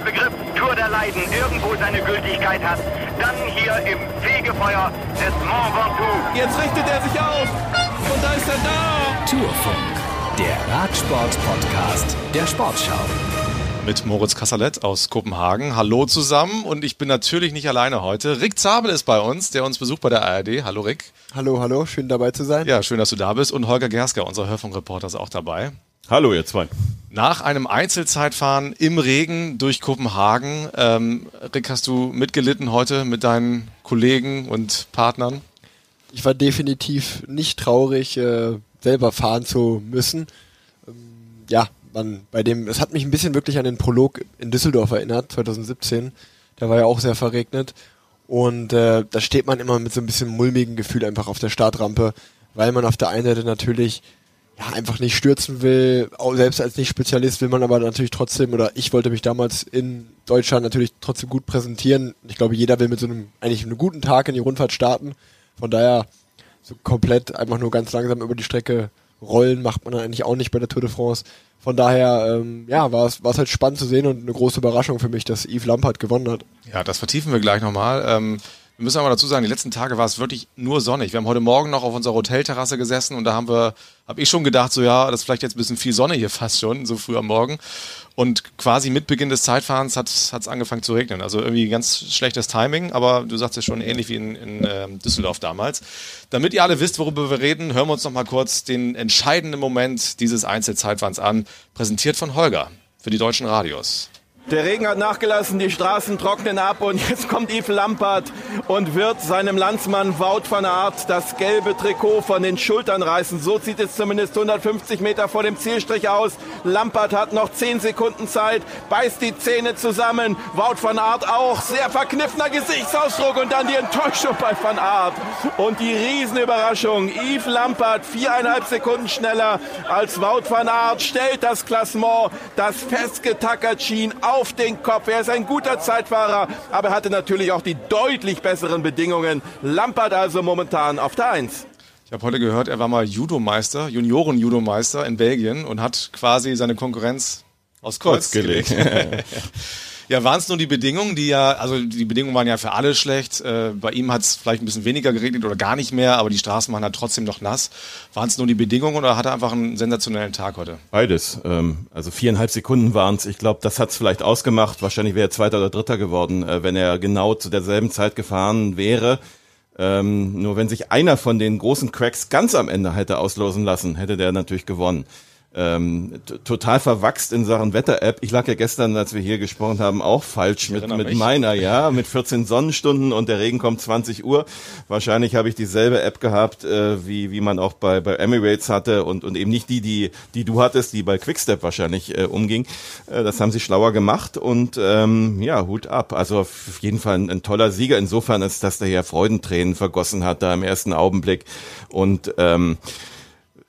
der Begriff Tour der Leiden irgendwo seine Gültigkeit hat, dann hier im Fegefeuer des Mont Ventoux. Jetzt richtet er sich auf und da ist er da. Tourfunk, der Radsport-Podcast der Sportschau. Mit Moritz Kassalet aus Kopenhagen. Hallo zusammen und ich bin natürlich nicht alleine heute. Rick Zabel ist bei uns, der uns besucht bei der ARD. Hallo Rick. Hallo, hallo, schön dabei zu sein. Ja, schön, dass du da bist. Und Holger Gersker, unser Hörfunkreporter, ist auch dabei. Hallo, ihr zwei. Nach einem Einzelzeitfahren im Regen durch Kopenhagen, ähm, Rick, hast du mitgelitten heute mit deinen Kollegen und Partnern? Ich war definitiv nicht traurig, äh, selber fahren zu müssen. Ähm, ja, man, bei dem, es hat mich ein bisschen wirklich an den Prolog in Düsseldorf erinnert, 2017. Der war ja auch sehr verregnet. Und äh, da steht man immer mit so ein bisschen mulmigen Gefühl einfach auf der Startrampe, weil man auf der einen Seite natürlich ja, einfach nicht stürzen will, auch selbst als Nicht-Spezialist will man aber natürlich trotzdem, oder ich wollte mich damals in Deutschland natürlich trotzdem gut präsentieren. Ich glaube, jeder will mit so einem, eigentlich einem guten Tag in die Rundfahrt starten. Von daher, so komplett einfach nur ganz langsam über die Strecke rollen macht man dann eigentlich auch nicht bei der Tour de France. Von daher, ähm, ja, war es halt spannend zu sehen und eine große Überraschung für mich, dass Yves Lampert gewonnen hat. Ja, das vertiefen wir gleich nochmal. Ähm, wir müssen aber dazu sagen, die letzten Tage war es wirklich nur sonnig. Wir haben heute Morgen noch auf unserer Hotelterrasse gesessen und da haben wir, habe ich schon gedacht, so ja, das ist vielleicht jetzt ein bisschen viel Sonne hier fast schon, so früh am Morgen. Und quasi mit Beginn des Zeitfahrens hat es angefangen zu regnen. Also irgendwie ganz schlechtes Timing, aber du sagst ja schon ähnlich wie in, in äh, Düsseldorf damals. Damit ihr alle wisst, worüber wir reden, hören wir uns noch mal kurz den entscheidenden Moment dieses Einzelzeitfahrens an, präsentiert von Holger für die deutschen Radios. Der Regen hat nachgelassen, die Straßen trocknen ab und jetzt kommt Yves Lampert und wird seinem Landsmann Wout van Aert das gelbe Trikot von den Schultern reißen. So sieht es zumindest 150 Meter vor dem Zielstrich aus. Lampert hat noch 10 Sekunden Zeit, beißt die Zähne zusammen. Wout van Aert auch, sehr verkniffener Gesichtsausdruck und dann die Enttäuschung bei van Aert. Und die Riesenüberraschung, Yves Lampert viereinhalb Sekunden schneller als Wout van Aert, stellt das Klassement, das festgetackert schien, auf den Kopf. Er ist ein guter Zeitfahrer, aber er hatte natürlich auch die deutlich besseren Bedingungen. Lampert also momentan auf der 1. Ich habe heute gehört, er war mal Judomeister, Junioren-Judomeister in Belgien und hat quasi seine Konkurrenz aus Kreuz gelegt. Ja, waren es nur die Bedingungen, die ja, also die Bedingungen waren ja für alle schlecht. Äh, bei ihm hat es vielleicht ein bisschen weniger geregnet oder gar nicht mehr, aber die Straßen waren halt trotzdem noch nass. Waren es nur die Bedingungen oder hat er einfach einen sensationellen Tag heute? Beides. Ähm, also viereinhalb Sekunden waren es. Ich glaube, das hat es vielleicht ausgemacht. Wahrscheinlich wäre er Zweiter oder Dritter geworden, äh, wenn er genau zu derselben Zeit gefahren wäre. Ähm, nur wenn sich einer von den großen Cracks ganz am Ende hätte auslosen lassen, hätte der natürlich gewonnen ähm, total verwachst in Sachen Wetter-App. Ich lag ja gestern, als wir hier gesprochen haben, auch falsch mit, mit meiner, ja, mit 14 Sonnenstunden und der Regen kommt 20 Uhr. Wahrscheinlich habe ich dieselbe App gehabt, äh, wie, wie man auch bei, bei Emirates hatte und, und eben nicht die, die, die du hattest, die bei Quickstep wahrscheinlich äh, umging. Äh, das haben sie schlauer gemacht und ähm, ja, Hut ab. Also auf jeden Fall ein, ein toller Sieger. Insofern ist, dass der hier Freudentränen vergossen hat da im ersten Augenblick und ähm,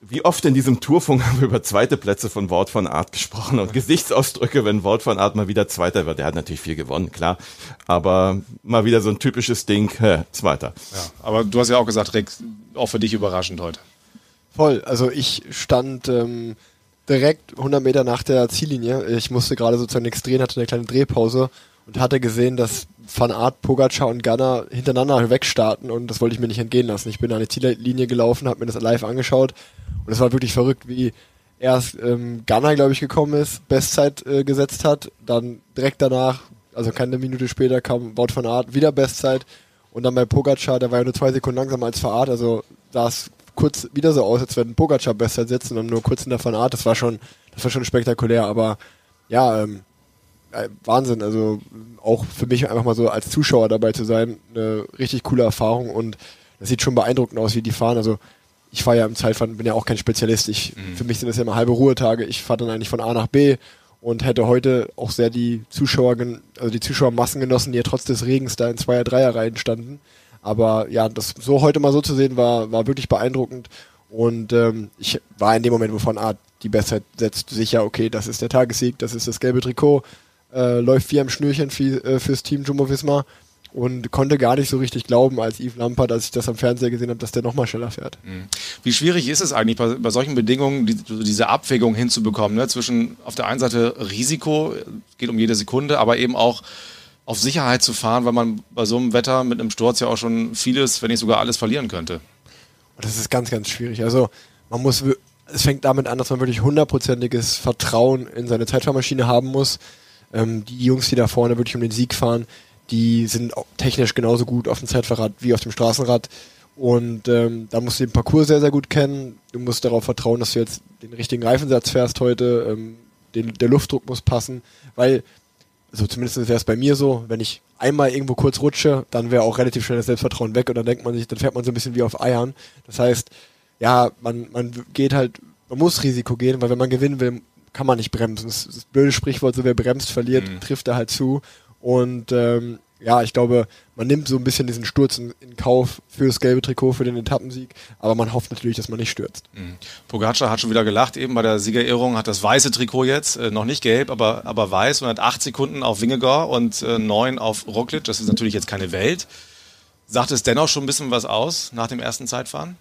wie oft in diesem Tourfunk haben wir über zweite Plätze von Wort von Art gesprochen und Gesichtsausdrücke, wenn Wort von Art mal wieder Zweiter wird. Der hat natürlich viel gewonnen, klar. Aber mal wieder so ein typisches Ding, hä, Zweiter. Ja, aber du hast ja auch gesagt, Rick, auch für dich überraschend heute. Voll. Also ich stand ähm, direkt 100 Meter nach der Ziellinie. Ich musste gerade sozusagen nichts drehen, hatte eine kleine Drehpause und hatte gesehen, dass Van Art, Pogacar und Gunner hintereinander wegstarten und das wollte ich mir nicht entgehen lassen. Ich bin an die Ziellinie gelaufen, habe mir das live angeschaut und es war wirklich verrückt, wie erst ähm, Gunner, glaube ich, gekommen ist, Bestzeit äh, gesetzt hat, dann direkt danach, also keine Minute später kam Wout van Art, wieder Bestzeit und dann bei Pogacar, der war ja nur zwei Sekunden langsamer als Van Art, also sah es kurz wieder so aus, als wenn Pogacar Bestzeit setzt und dann nur kurz in der Van Art, das war schon, das war schon spektakulär, aber ja, ähm, äh, Wahnsinn. Also auch für mich einfach mal so als Zuschauer dabei zu sein, eine richtig coole Erfahrung und das sieht schon beeindruckend aus, wie die fahren. Also ich fahre ja im Zeitfahren, bin ja auch kein Spezialist. Ich, mhm. Für mich sind das ja immer halbe Ruhetage. Ich fahre dann eigentlich von A nach B und hätte heute auch sehr die Zuschauer, also die Zuschauermassen genossen, die ja trotz des Regens da in Zweier-, Dreier-Reihen standen. Aber ja, das so heute mal so zu sehen, war, war wirklich beeindruckend. Und ähm, ich war in dem Moment, wovon A, die Bestzeit setzt, sicher, okay, das ist der Tagessieg, das ist das gelbe Trikot, äh, läuft wie am Schnürchen für, äh, fürs Team Jumbo Visma. und konnte gar nicht so richtig glauben, als Yves Lampard, als ich das am Fernseher gesehen habe, dass der nochmal schneller fährt. Wie schwierig ist es eigentlich bei, bei solchen Bedingungen, die, diese Abwägung hinzubekommen, ne? zwischen auf der einen Seite Risiko, geht um jede Sekunde, aber eben auch auf Sicherheit zu fahren, weil man bei so einem Wetter mit einem Sturz ja auch schon vieles, wenn nicht sogar alles verlieren könnte. Und das ist ganz, ganz schwierig. Also man muss, es fängt damit an, dass man wirklich hundertprozentiges Vertrauen in seine Zeitfahrmaschine haben muss. Ähm, die Jungs, die da vorne wirklich um den Sieg fahren, die sind technisch genauso gut auf dem Zeitfahrrad wie auf dem Straßenrad. Und ähm, da musst du den Parcours sehr, sehr gut kennen. Du musst darauf vertrauen, dass du jetzt den richtigen Reifensatz fährst heute. Ähm, den, der Luftdruck muss passen, weil, also zumindest wäre es bei mir so, wenn ich einmal irgendwo kurz rutsche, dann wäre auch relativ schnell das Selbstvertrauen weg und dann denkt man sich, dann fährt man so ein bisschen wie auf Eiern. Das heißt, ja, man, man geht halt, man muss Risiko gehen, weil wenn man gewinnen will, kann man nicht bremsen. Das, das blöde Sprichwort, so wer bremst, verliert, trifft er halt zu. Und ähm, ja, ich glaube, man nimmt so ein bisschen diesen Sturz in, in Kauf für das gelbe Trikot, für den Etappensieg, aber man hofft natürlich, dass man nicht stürzt. Pogacar hat schon wieder gelacht, eben bei der Siegerehrung hat das weiße Trikot jetzt, äh, noch nicht gelb, aber, aber weiß und hat acht Sekunden auf Wingegaard und äh, neun auf Roglic. Das ist natürlich jetzt keine Welt. Sagt es dennoch schon ein bisschen was aus nach dem ersten Zeitfahren?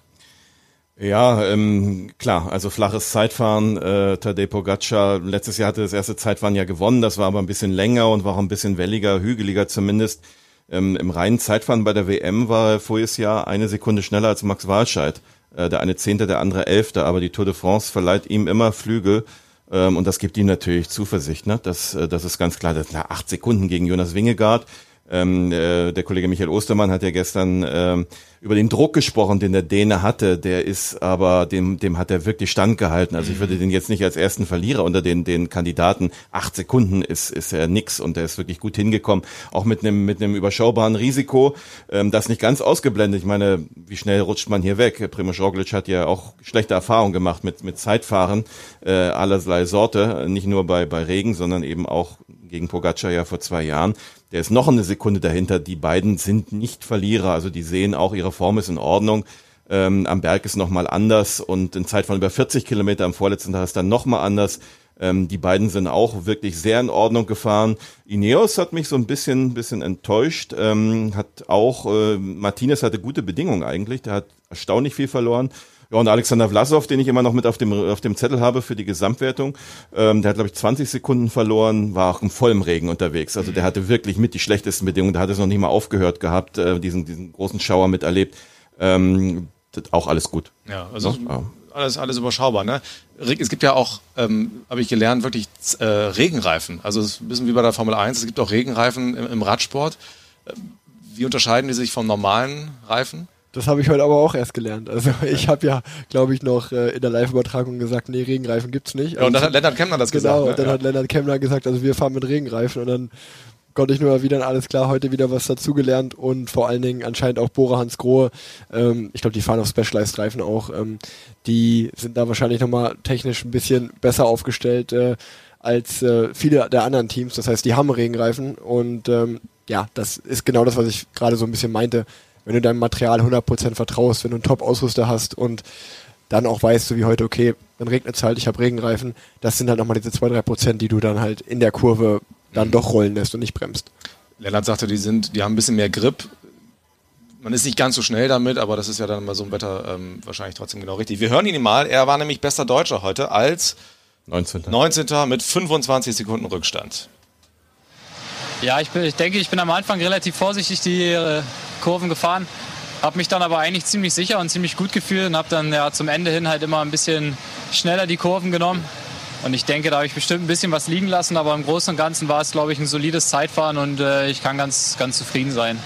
Ja, ähm, klar, also flaches Zeitfahren. Äh, Tadej Pogacar, letztes Jahr hatte das erste Zeitfahren ja gewonnen, das war aber ein bisschen länger und war auch ein bisschen welliger, hügeliger zumindest. Ähm, Im reinen Zeitfahren bei der WM war er voriges Jahr eine Sekunde schneller als Max Walscheid. Äh, der eine Zehnte, der andere Elfte, aber die Tour de France verleiht ihm immer Flügel. Ähm, und das gibt ihm natürlich Zuversicht. Ne? Das, äh, das ist ganz klar. Das ja acht Sekunden gegen Jonas Wingegaard. Ähm, äh, der Kollege Michael Ostermann hat ja gestern ähm, über den Druck gesprochen, den der Däne hatte. Der ist aber, dem, dem hat er wirklich standgehalten. Also ich würde den jetzt nicht als ersten Verlierer unter den, den Kandidaten. Acht Sekunden ist, ist er nix und der ist wirklich gut hingekommen. Auch mit einem, mit einem überschaubaren Risiko. Ähm, das nicht ganz ausgeblendet. Ich meine, wie schnell rutscht man hier weg? Primoz Roglic hat ja auch schlechte Erfahrungen gemacht mit, mit Zeitfahren äh, allerlei Sorte. Nicht nur bei, bei Regen, sondern eben auch gegen Pogacar ja vor zwei Jahren. Der ist noch eine Sekunde dahinter. Die beiden sind nicht Verlierer. Also die sehen auch, ihre Form ist in Ordnung. Ähm, am Berg ist nochmal anders und in Zeit von über 40 Kilometer am vorletzten Tag ist dann nochmal anders. Ähm, die beiden sind auch wirklich sehr in Ordnung gefahren. Ineos hat mich so ein bisschen, bisschen enttäuscht. Ähm, hat auch, äh, Martinez hatte gute Bedingungen eigentlich. Der hat erstaunlich viel verloren. Ja, und Alexander Vlasov, den ich immer noch mit auf dem, auf dem Zettel habe für die Gesamtwertung, ähm, der hat, glaube ich, 20 Sekunden verloren, war auch im vollen Regen unterwegs. Also der hatte wirklich mit die schlechtesten Bedingungen. Da hat es noch nicht mal aufgehört gehabt, äh, diesen, diesen großen Schauer miterlebt. Ähm, auch alles gut. Ja, also Ja. alles, alles überschaubar. Ne? Es gibt ja auch, ähm, habe ich gelernt, wirklich äh, Regenreifen. Also es ist ein bisschen wie bei der Formel 1. Es gibt auch Regenreifen im, im Radsport. Ähm, Wie unterscheiden die sich vom normalen Reifen? Das habe ich heute aber auch erst gelernt. Also ich habe ja, glaube ich, noch äh, in der Live-Übertragung gesagt, nee, Regenreifen gibt's nicht. Ja, und dann hat Lennart Kemmler das Genau, gesagt. und dann ne? hat Lennart Kemmler gesagt, also wir fahren mit Regenreifen und dann konnte ich nur wieder alles klar, heute wieder was dazugelernt und vor allen Dingen anscheinend auch Bora Hans Grohe, ähm, ich glaube, die fahren auf Specialized Reifen auch, ähm, die sind da wahrscheinlich nochmal technisch ein bisschen besser aufgestellt äh, als äh, viele der anderen Teams, das heißt, die haben Regenreifen und ähm, ja, das ist genau das, was ich gerade so ein bisschen meinte, wenn du deinem Material 100% vertraust, wenn du einen Top-Ausrüster hast und dann auch weißt, so wie heute, okay, dann regnet es halt, ich habe Regenreifen, das sind halt nochmal diese 2-3 Prozent, die du dann halt in der Kurve dann doch rollen lässt und nicht bremst. Lennart sagte, die sind, die haben ein bisschen mehr Grip. Man ist nicht ganz so schnell damit, aber das ist ja dann bei so einem Wetter ähm, wahrscheinlich trotzdem genau richtig. Wir hören ihn mal. Er war nämlich bester Deutscher heute als 19. 19. mit 25 Sekunden Rückstand. Ja, ich, bin, ich denke, ich bin am Anfang relativ vorsichtig die äh, Kurven gefahren, habe mich dann aber eigentlich ziemlich sicher und ziemlich gut gefühlt und habe dann ja zum Ende hin halt immer ein bisschen schneller die Kurven genommen. Und ich denke, da habe ich bestimmt ein bisschen was liegen lassen, aber im Großen und Ganzen war es, glaube ich, ein solides Zeitfahren und äh, ich kann ganz, ganz zufrieden sein.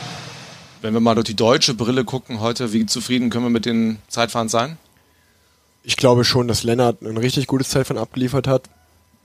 Wenn wir mal durch die deutsche Brille gucken heute, wie zufrieden können wir mit den Zeitfahren sein? Ich glaube schon, dass Lennart ein richtig gutes Zeitfahren abgeliefert hat.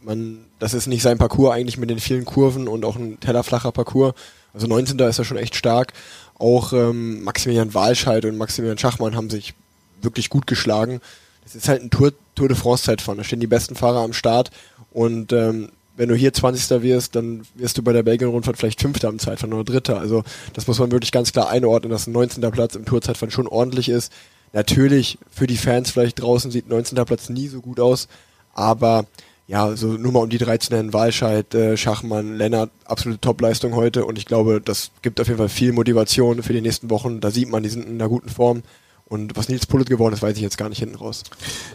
Man, das ist nicht sein Parcours eigentlich mit den vielen Kurven und auch ein tellerflacher Parcours. Also 19. ist er schon echt stark. Auch ähm, Maximilian Walscheid und Maximilian Schachmann haben sich wirklich gut geschlagen. Das ist halt ein Tour, Tour de France Zeitfahren. Da stehen die besten Fahrer am Start und ähm, wenn du hier 20. wirst, dann wirst du bei der Belgien-Rundfahrt vielleicht Fünfter am Zeitfahren oder Dritter. Also das muss man wirklich ganz klar einordnen, dass ein 19. Platz im Tourzeitfahren schon ordentlich ist. Natürlich für die Fans vielleicht draußen sieht 19. Platz nie so gut aus, aber ja, so nur mal um die 13 nennen, Walscheid, äh, Schachmann, Lennart, absolute Topleistung heute und ich glaube, das gibt auf jeden Fall viel Motivation für die nächsten Wochen. Da sieht man, die sind in einer guten Form. Und was Nils Pullet geworden ist, weiß ich jetzt gar nicht hinten raus.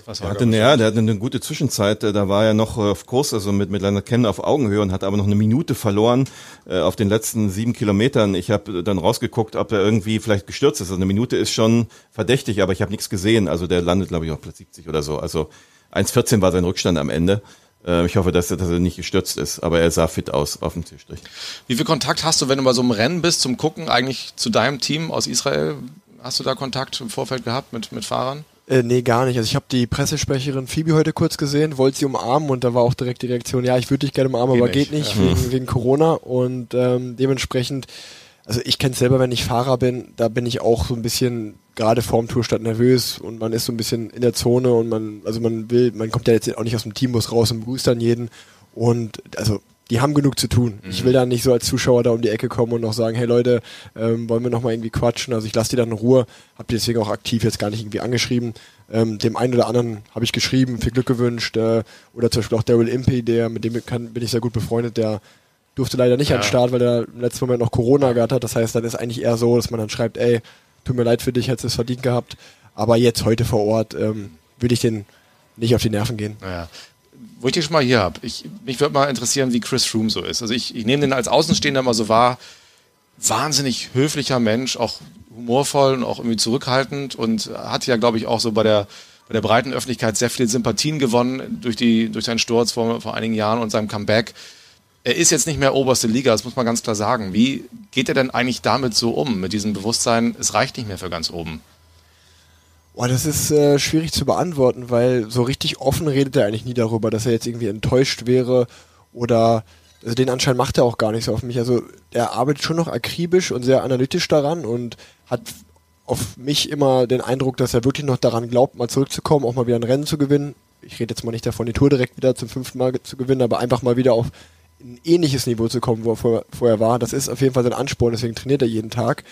Was war der hatte, ja, der hatte eine gute Zwischenzeit. Da war er noch auf Kurs, also mit, mit Leonard Kennen auf Augenhöhe und hat aber noch eine Minute verloren äh, auf den letzten sieben Kilometern. Ich habe dann rausgeguckt, ob er irgendwie vielleicht gestürzt ist. Also eine Minute ist schon verdächtig, aber ich habe nichts gesehen. Also der landet, glaube ich, auf Platz 70 oder so. Also 1,14 war sein Rückstand am Ende. Äh, ich hoffe, dass er, dass er nicht gestürzt ist, aber er sah fit aus auf dem Zielstrich. Wie viel Kontakt hast du, wenn du bei so einem Rennen bist, zum Gucken eigentlich zu deinem Team aus Israel? Hast du da Kontakt im Vorfeld gehabt mit, mit Fahrern? Äh, nee, gar nicht. Also ich habe die Pressesprecherin Phoebe heute kurz gesehen, wollte sie umarmen und da war auch direkt die Reaktion, ja, ich würde dich gerne umarmen, geht aber nicht. geht nicht, ja. wegen, wegen Corona. Und ähm, dementsprechend, also ich kenne es selber, wenn ich Fahrer bin, da bin ich auch so ein bisschen gerade vorm Tourstart nervös und man ist so ein bisschen in der Zone und man, also man will, man kommt ja jetzt auch nicht aus dem Teambus raus und begrüßt dann jeden. Und also die haben genug zu tun. Mhm. Ich will da nicht so als Zuschauer da um die Ecke kommen und noch sagen, hey Leute, ähm, wollen wir noch mal irgendwie quatschen? Also ich lasse die dann in Ruhe, habe die deswegen auch aktiv jetzt gar nicht irgendwie angeschrieben. Ähm, dem einen oder anderen habe ich geschrieben, viel Glück gewünscht. Äh, oder zum Beispiel auch Daryl Impey, der mit dem kann, bin ich sehr gut befreundet, der durfte leider nicht ja. an den Start, weil er im letzten Moment noch Corona gehabt hat. Das heißt, dann ist eigentlich eher so, dass man dann schreibt, ey, tut mir leid für dich, hättest es verdient gehabt. Aber jetzt heute vor Ort ähm, würde ich den nicht auf die Nerven gehen. Ja wo ich dich schon mal hier habe, mich würde mal interessieren, wie Chris Froome so ist. Also ich, ich nehme den als Außenstehender mal so wahr, wahnsinnig höflicher Mensch, auch humorvoll und auch irgendwie zurückhaltend und hat ja, glaube ich, auch so bei der, bei der breiten Öffentlichkeit sehr viele Sympathien gewonnen durch, die, durch seinen Sturz vor, vor einigen Jahren und seinem Comeback. Er ist jetzt nicht mehr oberste Liga, das muss man ganz klar sagen. Wie geht er denn eigentlich damit so um, mit diesem Bewusstsein, es reicht nicht mehr für ganz oben? Boah, das ist äh, schwierig zu beantworten, weil so richtig offen redet er eigentlich nie darüber, dass er jetzt irgendwie enttäuscht wäre oder also den Anschein macht er auch gar nicht so auf mich. Also er arbeitet schon noch akribisch und sehr analytisch daran und hat auf mich immer den Eindruck, dass er wirklich noch daran glaubt, mal zurückzukommen, auch mal wieder ein Rennen zu gewinnen. Ich rede jetzt mal nicht davon, die Tour direkt wieder zum fünften Mal zu gewinnen, aber einfach mal wieder auf ein ähnliches Niveau zu kommen, wo er vorher, vorher war. Das ist auf jeden Fall sein Ansporn, deswegen trainiert er jeden Tag.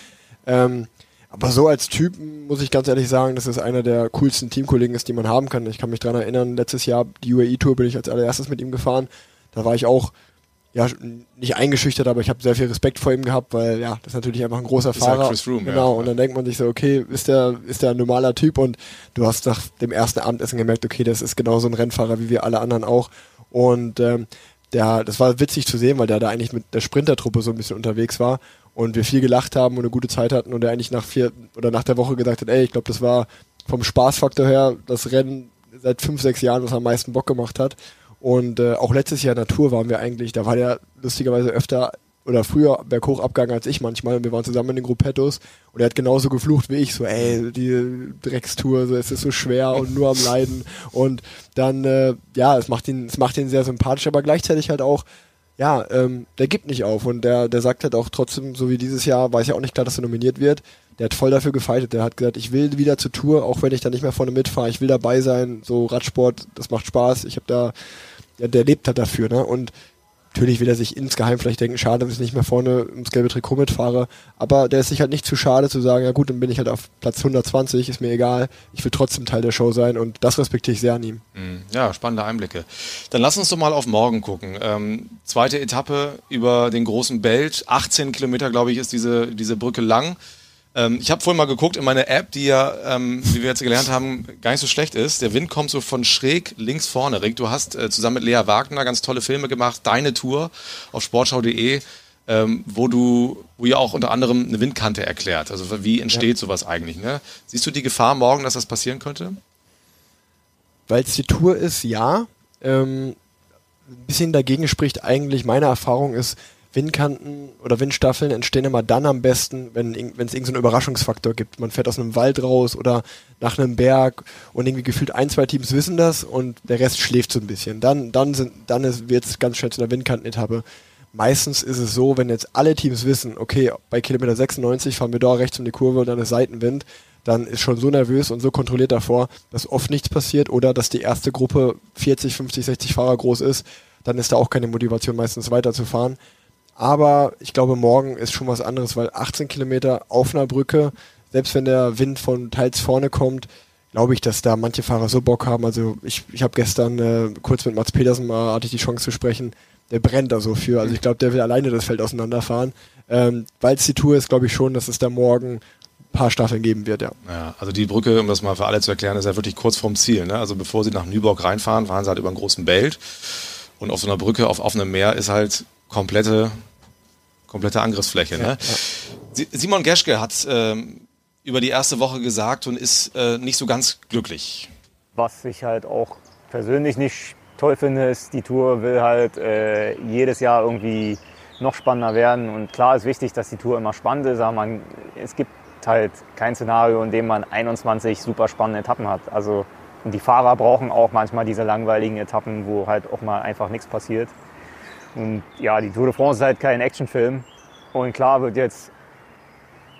Ähm, aber so als Typ muss ich ganz ehrlich sagen, dass es einer der coolsten Teamkollegen ist, die man haben kann. Ich kann mich daran erinnern, letztes Jahr, die UAE-Tour bin ich als allererstes mit ihm gefahren. Da war ich auch, ja, nicht eingeschüchtert, aber ich habe sehr viel Respekt vor ihm gehabt, weil ja, das ist natürlich einfach ein großer ist Fahrer. Halt Chris Room, genau, ja. und dann denkt man sich so, okay, ist der, ist der ein normaler Typ und du hast nach dem ersten Abendessen gemerkt, okay, das ist genauso ein Rennfahrer wie wir alle anderen auch. Und ähm, der, das war witzig zu sehen, weil der da eigentlich mit der Sprintertruppe so ein bisschen unterwegs war und wir viel gelacht haben und eine gute Zeit hatten und er eigentlich nach vier oder nach der Woche gesagt hat, ey, ich glaube, das war vom Spaßfaktor her das Rennen seit fünf, sechs Jahren, was am meisten Bock gemacht hat. Und äh, auch letztes Jahr Natur waren wir eigentlich, da war der lustigerweise öfter oder früher berghoch abgegangen als ich manchmal wir waren zusammen in den Gruppettos und er hat genauso geflucht wie ich, so ey, die Dreckstour, so es ist so schwer und nur am Leiden und dann, äh, ja, es macht ihn, es macht ihn sehr sympathisch, aber gleichzeitig halt auch, ja, ähm, der gibt nicht auf und der, der sagt halt auch trotzdem, so wie dieses Jahr, weiß ja auch nicht klar, dass er nominiert wird. Der hat voll dafür gefeitet. Der hat gesagt, ich will wieder zur Tour, auch wenn ich da nicht mehr vorne mitfahre. Ich will dabei sein. So Radsport, das macht Spaß. Ich habe da, ja, der lebt halt dafür, ne? Und Natürlich will er sich insgeheim vielleicht denken, schade, dass ich nicht mehr vorne ins gelbe Trikot mitfahre. Aber der ist sich halt nicht zu schade zu sagen, ja gut, dann bin ich halt auf Platz 120, ist mir egal. Ich will trotzdem Teil der Show sein und das respektiere ich sehr an ihm. Mhm. Ja, spannende Einblicke. Dann lass uns doch mal auf morgen gucken. Ähm, zweite Etappe über den großen Belt. 18 Kilometer, glaube ich, ist diese, diese Brücke lang. Ähm, ich habe vorhin mal geguckt in meine App, die ja, ähm, wie wir jetzt gelernt haben, gar nicht so schlecht ist. Der Wind kommt so von schräg links vorne. Rick, du hast äh, zusammen mit Lea Wagner ganz tolle Filme gemacht. Deine Tour auf sportschau.de, ähm, wo du, wo ihr auch unter anderem eine Windkante erklärt. Also wie entsteht ja. sowas eigentlich? Ne? Siehst du die Gefahr morgen, dass das passieren könnte? Weil es die Tour ist, ja. Ähm, ein bisschen dagegen spricht eigentlich meine Erfahrung ist, Windkanten oder Windstaffeln entstehen immer dann am besten, wenn es irgendeinen so Überraschungsfaktor gibt. Man fährt aus einem Wald raus oder nach einem Berg und irgendwie gefühlt ein, zwei Teams wissen das und der Rest schläft so ein bisschen. Dann, dann, sind, dann wird es ganz schnell zu einer Windkantenetappe. Meistens ist es so, wenn jetzt alle Teams wissen, okay, bei Kilometer 96 fahren wir da rechts um die Kurve und dann ist Seitenwind, dann ist schon so nervös und so kontrolliert davor, dass oft nichts passiert oder dass die erste Gruppe 40, 50, 60 Fahrer groß ist, dann ist da auch keine Motivation meistens weiterzufahren. Aber ich glaube, morgen ist schon was anderes, weil 18 Kilometer auf einer Brücke, selbst wenn der Wind von teils vorne kommt, glaube ich, dass da manche Fahrer so Bock haben. Also ich, ich habe gestern äh, kurz mit Mats Petersen mal hatte ich die Chance zu sprechen. Der brennt da so für. Also ich glaube, der will alleine das Feld auseinanderfahren. Ähm, Weil es die Tour ist, glaube ich schon, dass es da morgen ein paar Staffeln geben wird, ja. Ja, also die Brücke, um das mal für alle zu erklären, ist ja wirklich kurz vorm Ziel. Ne? Also bevor sie nach Nüborg reinfahren, fahren sie halt über einen großen Belt. Und auf so einer Brücke auf offenem Meer ist halt komplette, komplette Angriffsfläche. Ne? Si- Simon Geschke hat ähm, über die erste Woche gesagt und ist äh, nicht so ganz glücklich. Was ich halt auch persönlich nicht toll finde, ist, die Tour will halt äh, jedes Jahr irgendwie noch spannender werden. Und klar ist wichtig, dass die Tour immer spannend ist, aber man, es gibt halt kein Szenario, in dem man 21 super spannende Etappen hat. Also, und die Fahrer brauchen auch manchmal diese langweiligen Etappen, wo halt auch mal einfach nichts passiert. Und ja, die Tour de France ist halt kein Actionfilm. Und klar wird jetzt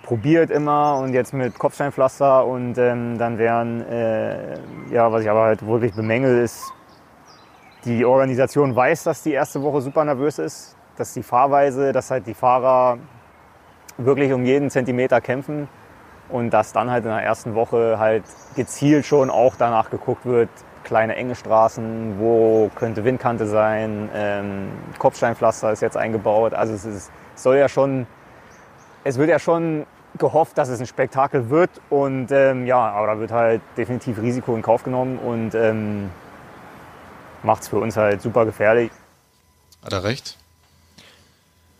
probiert immer und jetzt mit Kopfsteinpflaster und ähm, dann wären, äh, ja, was ich aber halt wirklich bemängel, ist, die Organisation weiß, dass die erste Woche super nervös ist, dass die Fahrweise, dass halt die Fahrer wirklich um jeden Zentimeter kämpfen und dass dann halt in der ersten Woche halt gezielt schon auch danach geguckt wird, kleine enge Straßen, wo könnte Windkante sein, ähm, Kopfsteinpflaster ist jetzt eingebaut, also es ist, soll ja schon, es wird ja schon gehofft, dass es ein Spektakel wird und ähm, ja, aber da wird halt definitiv Risiko in Kauf genommen und ähm, macht es für uns halt super gefährlich. Hat er recht?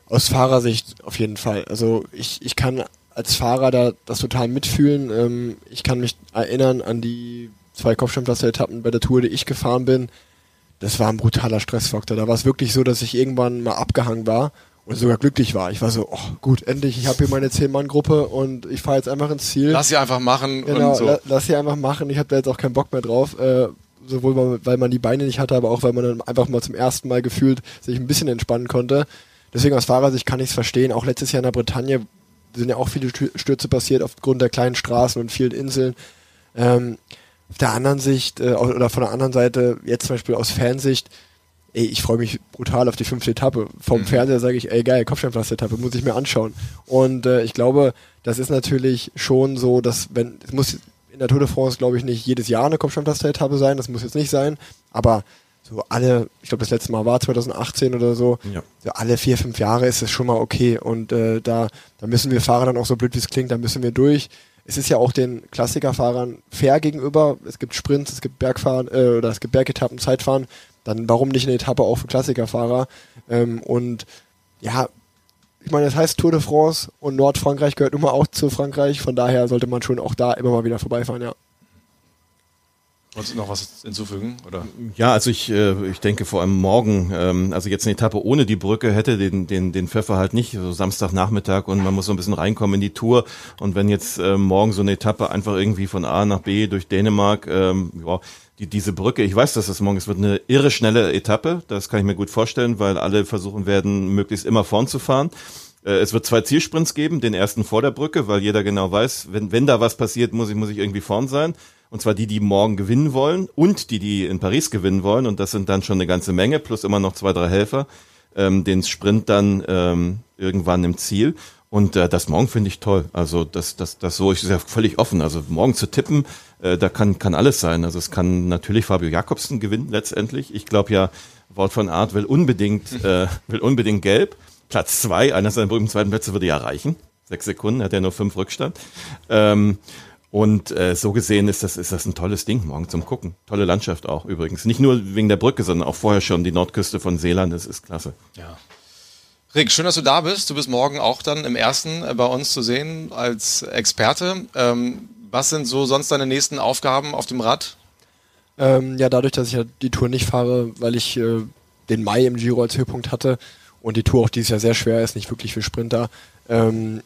Aus Fahrersicht auf jeden Fall. Also ich, ich kann als Fahrer da das total mitfühlen. Ähm, ich kann mich erinnern an die zwei Kopfsteinpflaster-Etappen bei der Tour, die ich gefahren bin. Das war ein brutaler Stressfaktor. Da war es wirklich so, dass ich irgendwann mal abgehangen war und sogar glücklich war. Ich war so, oh gut, endlich, ich habe hier meine Zehn-Mann-Gruppe und ich fahre jetzt einfach ins Ziel. Lass sie einfach machen Genau, und so. la lass sie einfach machen. Ich habe da jetzt auch keinen Bock mehr drauf. Äh, sowohl weil, man die Beine nicht hatte, aber auch weil man dann einfach mal zum ersten Mal gefühlt sich ein bisschen entspannen konnte. Deswegen aus Fahrersicht kann ich es verstehen. Auch letztes Jahr in der Bretagne sind ja auch viele Stü- Stürze passiert aufgrund der kleinen Straßen und vielen Inseln. Ähm, auf der anderen Sicht, äh, oder von der anderen Seite, jetzt zum Beispiel aus Fansicht, ey, ich freue mich brutal auf die fünfte Etappe. Vom Mhm. Fernseher sage ich, ey geil, Kopfsteinpflaster-Etappe, muss ich mir anschauen. Und äh, ich glaube, das ist natürlich schon so, dass wenn, es muss in der Tour de France, glaube ich, nicht jedes Jahr eine Kopfsteinpflaster-Etappe sein, das muss jetzt nicht sein, aber so alle, ich glaube das letzte Mal war 2018 oder so, Ja. so alle vier, fünf Jahre ist es schon mal okay und äh, da, da müssen wir Fahrer dann auch so blöd wie es klingt, da müssen wir durch. Es ist ja auch den Klassikerfahrern fair gegenüber. Es gibt Sprints, es gibt Bergfahren äh, oder es gibt Bergetappen, Zeitfahren. Dann warum nicht eine Etappe auch für Klassikerfahrer? Ähm, und ja, ich meine, das heißt Tour de France und Nordfrankreich gehört mal auch zu Frankreich. Von daher sollte man schon auch da immer mal wieder vorbeifahren, ja. Wolltest du noch was hinzufügen? Oder? Ja, also ich, äh, ich denke vor allem morgen, ähm, also jetzt eine Etappe ohne die Brücke hätte den, den, den Pfeffer halt nicht, so Samstagnachmittag und man muss so ein bisschen reinkommen in die Tour. Und wenn jetzt äh, morgen so eine Etappe einfach irgendwie von A nach B durch Dänemark, ähm, ja, die, diese Brücke, ich weiß, dass das morgen, es wird eine irre schnelle Etappe, das kann ich mir gut vorstellen, weil alle versuchen werden, möglichst immer vorn zu fahren. Äh, Es wird zwei Zielsprints geben, den ersten vor der Brücke, weil jeder genau weiß, wenn, wenn da was passiert, muss ich, muss ich irgendwie vorn sein. Und zwar die, die morgen gewinnen wollen und die, die in Paris gewinnen wollen. Und das sind dann schon eine ganze Menge, plus immer noch zwei, drei Helfer. Ähm, den Sprint dann ähm, irgendwann im Ziel. Und äh, das morgen finde ich toll. Also das, das, das so ist ja völlig offen. Also morgen zu tippen, äh, da kann, kann alles sein. Also es kann natürlich Fabio Jakobsen gewinnen letztendlich. Ich glaube ja, Wort von Art will unbedingt, äh, will unbedingt gelb. Platz zwei, einer seiner berühmten zweiten Plätze würde ja reichen. Sechs Sekunden, hat er nur fünf Rückstand. Ähm, und äh, so gesehen ist das, ist das ein tolles Ding morgen zum Gucken. Tolle Landschaft auch übrigens. Nicht nur wegen der Brücke, sondern auch vorher schon die Nordküste von Seeland. Das ist klasse. Ja. Rick, schön, dass du da bist. Du bist morgen auch dann im ersten äh, bei uns zu sehen als Experte. Ähm, was sind so sonst deine nächsten Aufgaben auf dem Rad? Ähm, ja, dadurch, dass ich ja die Tour nicht fahre, weil ich äh, den Mai im Giro als Höhepunkt hatte und die Tour auch dieses Jahr sehr schwer ist, nicht wirklich für Sprinter, ähm,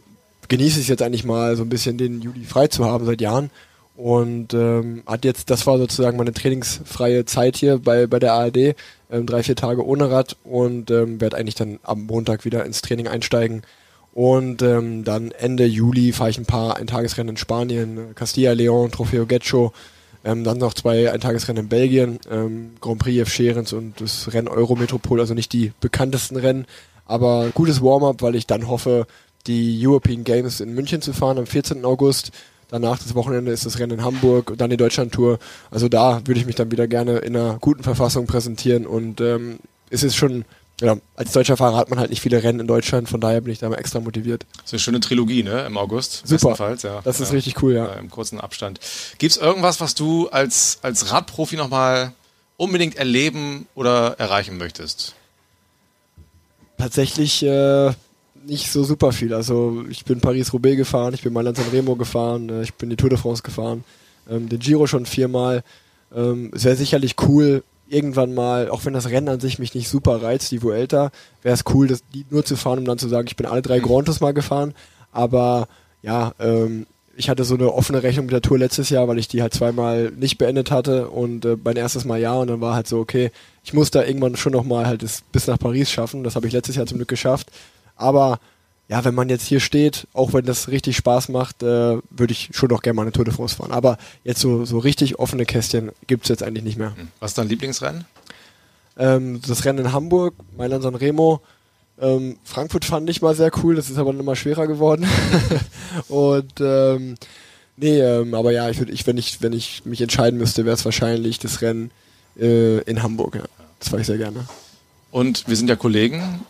genieße ich es jetzt eigentlich mal so ein bisschen den Juli frei zu haben seit Jahren und ähm, hat jetzt, das war sozusagen meine trainingsfreie Zeit hier bei, bei der ARD, ähm, drei, vier Tage ohne Rad und ähm, werde eigentlich dann am Montag wieder ins Training einsteigen und ähm, dann Ende Juli fahre ich ein paar Eintagesrennen in Spanien, Castilla, León, Trofeo Getxo, ähm, dann noch zwei Eintagesrennen in Belgien, ähm, Grand Prix F. Scherens und das Rennen Eurometropol, also nicht die bekanntesten Rennen, aber gutes Warm-up, weil ich dann hoffe, die European Games in München zu fahren am 14. August. Danach das Wochenende ist das Rennen in Hamburg und dann die Deutschlandtour. Also da würde ich mich dann wieder gerne in einer guten Verfassung präsentieren und ähm, es ist schon ja, als deutscher Fahrer hat man halt nicht viele Rennen in Deutschland, von daher bin ich da mal extra motiviert. Das ist eine schöne Trilogie, ne? Im August. Super. Ja. Das ist ja. richtig cool, ja. ja. Im kurzen Abstand. Gibt es irgendwas, was du als, als Radprofi nochmal unbedingt erleben oder erreichen möchtest? Tatsächlich äh, nicht so super viel. Also ich bin Paris-Roubaix gefahren, ich bin Mailand-San Remo gefahren, äh, ich bin die Tour de France gefahren, ähm, den Giro schon viermal. Ähm, es wäre sicherlich cool, irgendwann mal, auch wenn das Rennen an sich mich nicht super reizt, die Vuelta, wäre es cool, das die nur zu fahren, um dann zu sagen, ich bin alle drei Grand Tours mal gefahren. Aber ja, ähm, ich hatte so eine offene Rechnung mit der Tour letztes Jahr, weil ich die halt zweimal nicht beendet hatte und äh, mein erstes Mal ja und dann war halt so, okay, ich muss da irgendwann schon nochmal halt das bis nach Paris schaffen. Das habe ich letztes Jahr zum Glück geschafft. Aber ja, wenn man jetzt hier steht, auch wenn das richtig Spaß macht, äh, würde ich schon noch gerne mal eine Tour de France fahren. Aber jetzt so, so richtig offene Kästchen gibt es jetzt eigentlich nicht mehr. Was ist dein Lieblingsrennen? Ähm, das Rennen in Hamburg, Mailand San Remo. Ähm, Frankfurt fand ich mal sehr cool, das ist aber immer schwerer geworden. Und ähm, nee, ähm, aber ja, ich würde, ich, wenn ich, wenn ich mich entscheiden müsste, wäre es wahrscheinlich das Rennen äh, in Hamburg. Ja. Das fahre ich sehr gerne. Und wir sind ja Kollegen,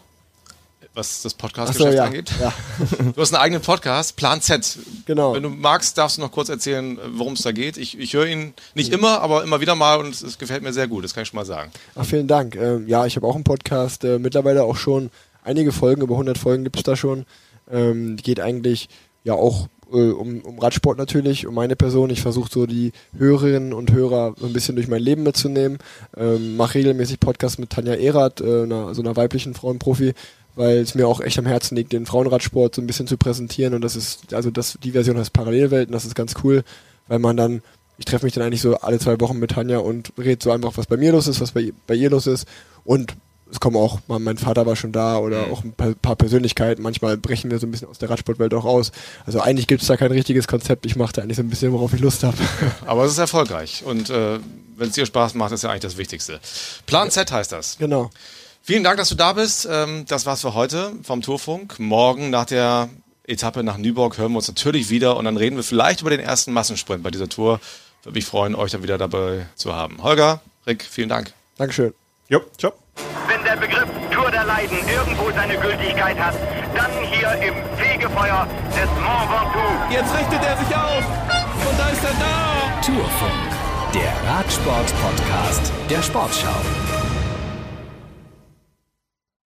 was das Podcast-Geschäft so, ja. angeht. ja. Du hast einen eigenen Podcast, Plan Z. Genau. Wenn du magst, darfst du noch kurz erzählen, worum es da geht. Ich, ich höre ihn nicht immer, aber immer wieder mal und es, es gefällt mir sehr gut, das kann ich schon mal sagen. Ach, vielen Dank. Ähm, ja, ich habe auch einen Podcast, äh, mittlerweile auch schon einige Folgen, über 100 Folgen gibt es da schon. Ähm, geht eigentlich ja auch äh, um, um Radsport natürlich, um meine Person. Ich versuche so die Hörerinnen und Hörer so ein bisschen durch mein Leben mitzunehmen. Ähm, Mache regelmäßig Podcasts mit Tanja Erath, äh, einer, so einer weiblichen Frauenprofi, weil es mir auch echt am Herzen liegt, den Frauenradsport so ein bisschen zu präsentieren. Und das ist, also das, die Version heißt Parallelwelten, das ist ganz cool, weil man dann ich treffe mich dann eigentlich so alle zwei Wochen mit Tanja und rede so einfach, was bei mir los ist, was bei, bei ihr los ist. Und es kommen auch, mein Vater war schon da oder auch ein paar, paar Persönlichkeiten. Manchmal brechen wir so ein bisschen aus der Radsportwelt auch aus. Also eigentlich gibt es da kein richtiges Konzept. Ich mache da eigentlich so ein bisschen, worauf ich Lust habe. Aber es ist erfolgreich und äh, wenn es dir Spaß macht, ist ja eigentlich das Wichtigste. Plan Z heißt das. genau. Vielen Dank, dass du da bist. Ähm, das war's für heute vom Tourfunk. Morgen nach der Etappe nach Nyborg hören wir uns natürlich wieder und dann reden wir vielleicht über den ersten Massensprint bei dieser Tour. Würde mich freuen, euch dann wieder dabei zu haben. Holger, Rick, vielen Dank. Dankeschön. Jo, ciao. Wenn der Begriff Tour der Leiden irgendwo seine Gültigkeit hat, dann hier im Fegefeuer des Mont Ventoux. Jetzt richtet er sich auf. Und da ist er da. Tourfunk, der Radsport-Podcast der Sportschau.